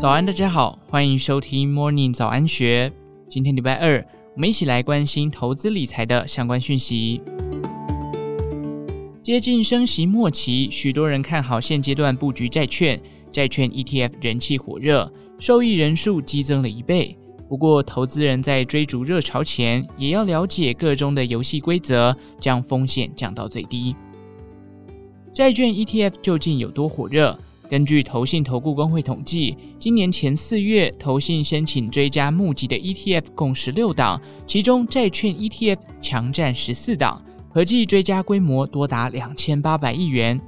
早安，大家好，欢迎收听 Morning 早安学。今天礼拜二，我们一起来关心投资理财的相关讯息。接近升息末期，许多人看好现阶段布局债券，债券 ETF 人气火热，受益人数激增了一倍。不过，投资人在追逐热潮前，也要了解个中的游戏规则，将风险降到最低。债券 ETF 究竟有多火热？根据投信投顾公会统计，今年前四月，投信申请追加募集的 ETF 共十六档，其中债券 ETF 强占十四档，合计追加规模多达两千八百亿元。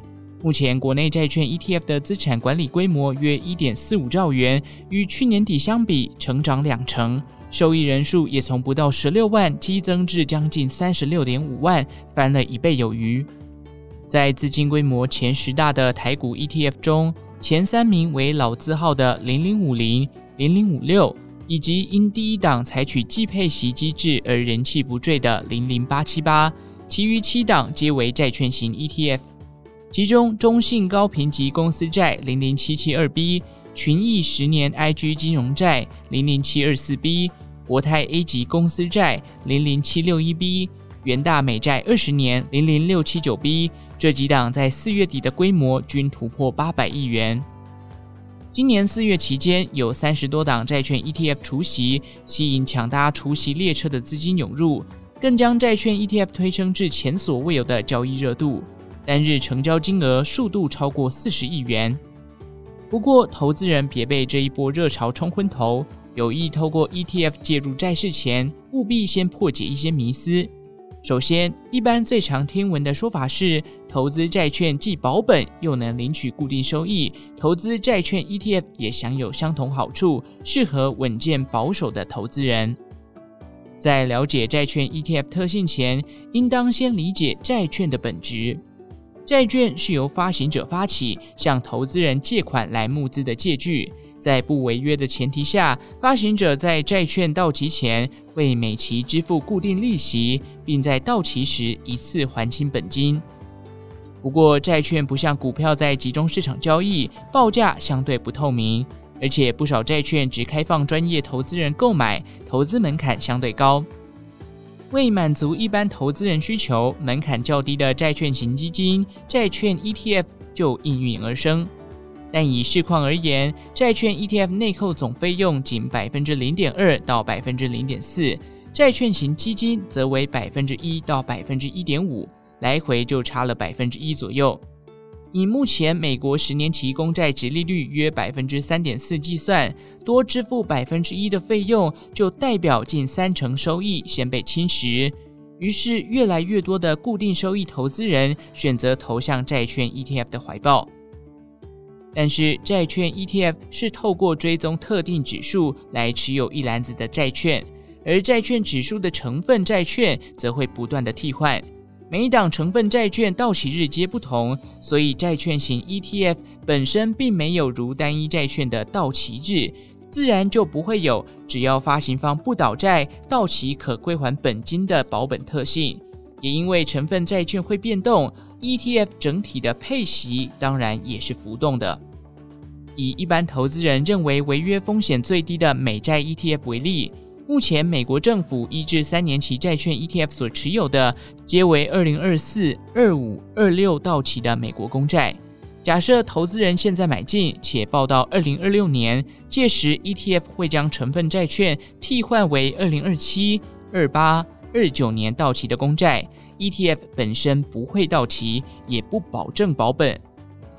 目前国内债券 ETF 的资产管理规模约一点四五兆元，与去年底相比成长两成，受益人数也从不到十六万激增至将近三十六点五万，翻了一倍有余。在资金规模前十大的台股 ETF 中，前三名为老字号的零零五零、零零五六，以及因第一档采取季配息机制而人气不坠的零零八七八，其余七档皆为债券型 ETF。其中，中信高评级公司债零零七七二 B、群益十年 IG 金融债零零七二四 B、国泰 A 级公司债零零七六一 B、元大美债二十年零零六七九 B。这几档在四月底的规模均突破八百亿元。今年四月期间，有三十多档债券 ETF 除息，吸引抢搭除息列车的资金涌入，更将债券 ETF 推升至前所未有的交易热度，单日成交金额数度超过四十亿元。不过，投资人别被这一波热潮冲昏头，有意透过 ETF 介入债市前，务必先破解一些迷思。首先，一般最常听闻的说法是，投资债券既保本又能领取固定收益，投资债券 ETF 也享有相同好处，适合稳健保守的投资人。在了解债券 ETF 特性前，应当先理解债券的本质。债券是由发行者发起，向投资人借款来募资的借据。在不违约的前提下，发行者在债券到期前为每期支付固定利息，并在到期时一次还清本金。不过，债券不像股票在集中市场交易，报价相对不透明，而且不少债券只开放专业投资人购买，投资门槛相对高。为满足一般投资人需求，门槛较低的债券型基金、债券 ETF 就应运而生。但以市况而言，债券 ETF 内扣总费用仅百分之零点二到百分之零点四，债券型基金则为百分之一到百分之一点五，来回就差了百分之一左右。以目前美国十年期公债殖利率约百分之三点四计算，多支付百分之一的费用，就代表近三成收益先被侵蚀。于是，越来越多的固定收益投资人选择投向债券 ETF 的怀抱。但是，债券 ETF 是透过追踪特定指数来持有一篮子的债券，而债券指数的成分债券则会不断的替换，每一档成分债券到期日皆不同，所以债券型 ETF 本身并没有如单一债券的到期日，自然就不会有只要发行方不倒债，到期可归还本金的保本特性。也因为成分债券会变动。ETF 整体的配息当然也是浮动的。以一般投资人认为违约风险最低的美债 ETF 为例，目前美国政府一至三年期债券 ETF 所持有的，皆为二零二四、二五、二六到期的美国公债。假设投资人现在买进，且报到二零二六年，届时 ETF 会将成分债券替换为二零二七、二八、二九年到期的公债。ETF 本身不会到期，也不保证保本。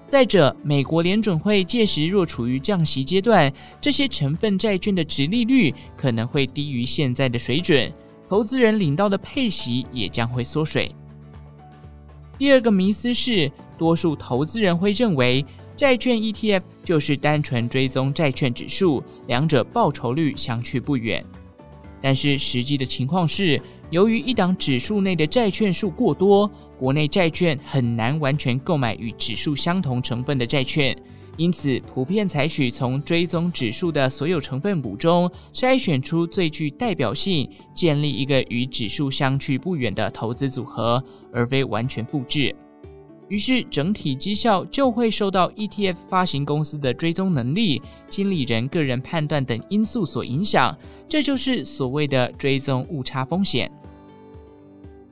再者，美国联准会届时若处于降息阶段，这些成分债券的殖利率可能会低于现在的水准，投资人领到的配息也将会缩水。第二个迷思是，多数投资人会认为债券 ETF 就是单纯追踪债券指数，两者报酬率相去不远。但是实际的情况是，由于一档指数内的债券数过多，国内债券很难完全购买与指数相同成分的债券，因此普遍采取从追踪指数的所有成分股中筛选出最具代表性，建立一个与指数相去不远的投资组合，而非完全复制。于是整体绩效就会受到 ETF 发行公司的追踪能力、经理人个人判断等因素所影响，这就是所谓的追踪误差风险。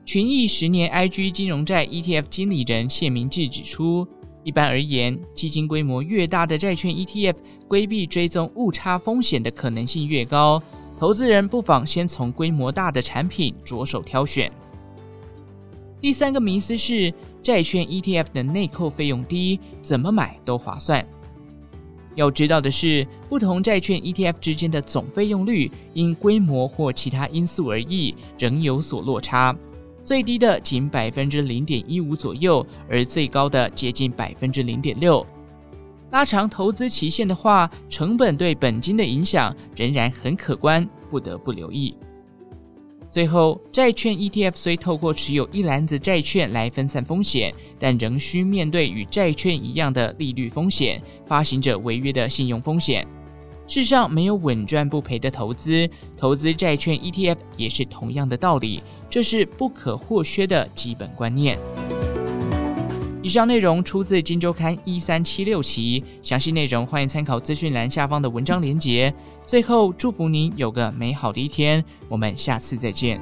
群益十年 IG 金融债 ETF 经理人谢明志指出，一般而言，基金规模越大的债券 ETF，规避追踪误差风险的可能性越高。投资人不妨先从规模大的产品着手挑选。第三个迷思是，债券 ETF 的内扣费用低，怎么买都划算。要知道的是，不同债券 ETF 之间的总费用率，因规模或其他因素而异，仍有所落差。最低的仅百分之零点一五左右，而最高的接近百分之零点六。拉长投资期限的话，成本对本金的影响仍然很可观，不得不留意。最后，债券 ETF 虽透过持有一篮子债券来分散风险，但仍需面对与债券一样的利率风险、发行者违约的信用风险。世上没有稳赚不赔的投资，投资债券 ETF 也是同样的道理。这是不可或缺的基本观念。以上内容出自《金周刊》一三七六期，详细内容欢迎参考资讯栏下方的文章连结。最后，祝福您有个美好的一天，我们下次再见。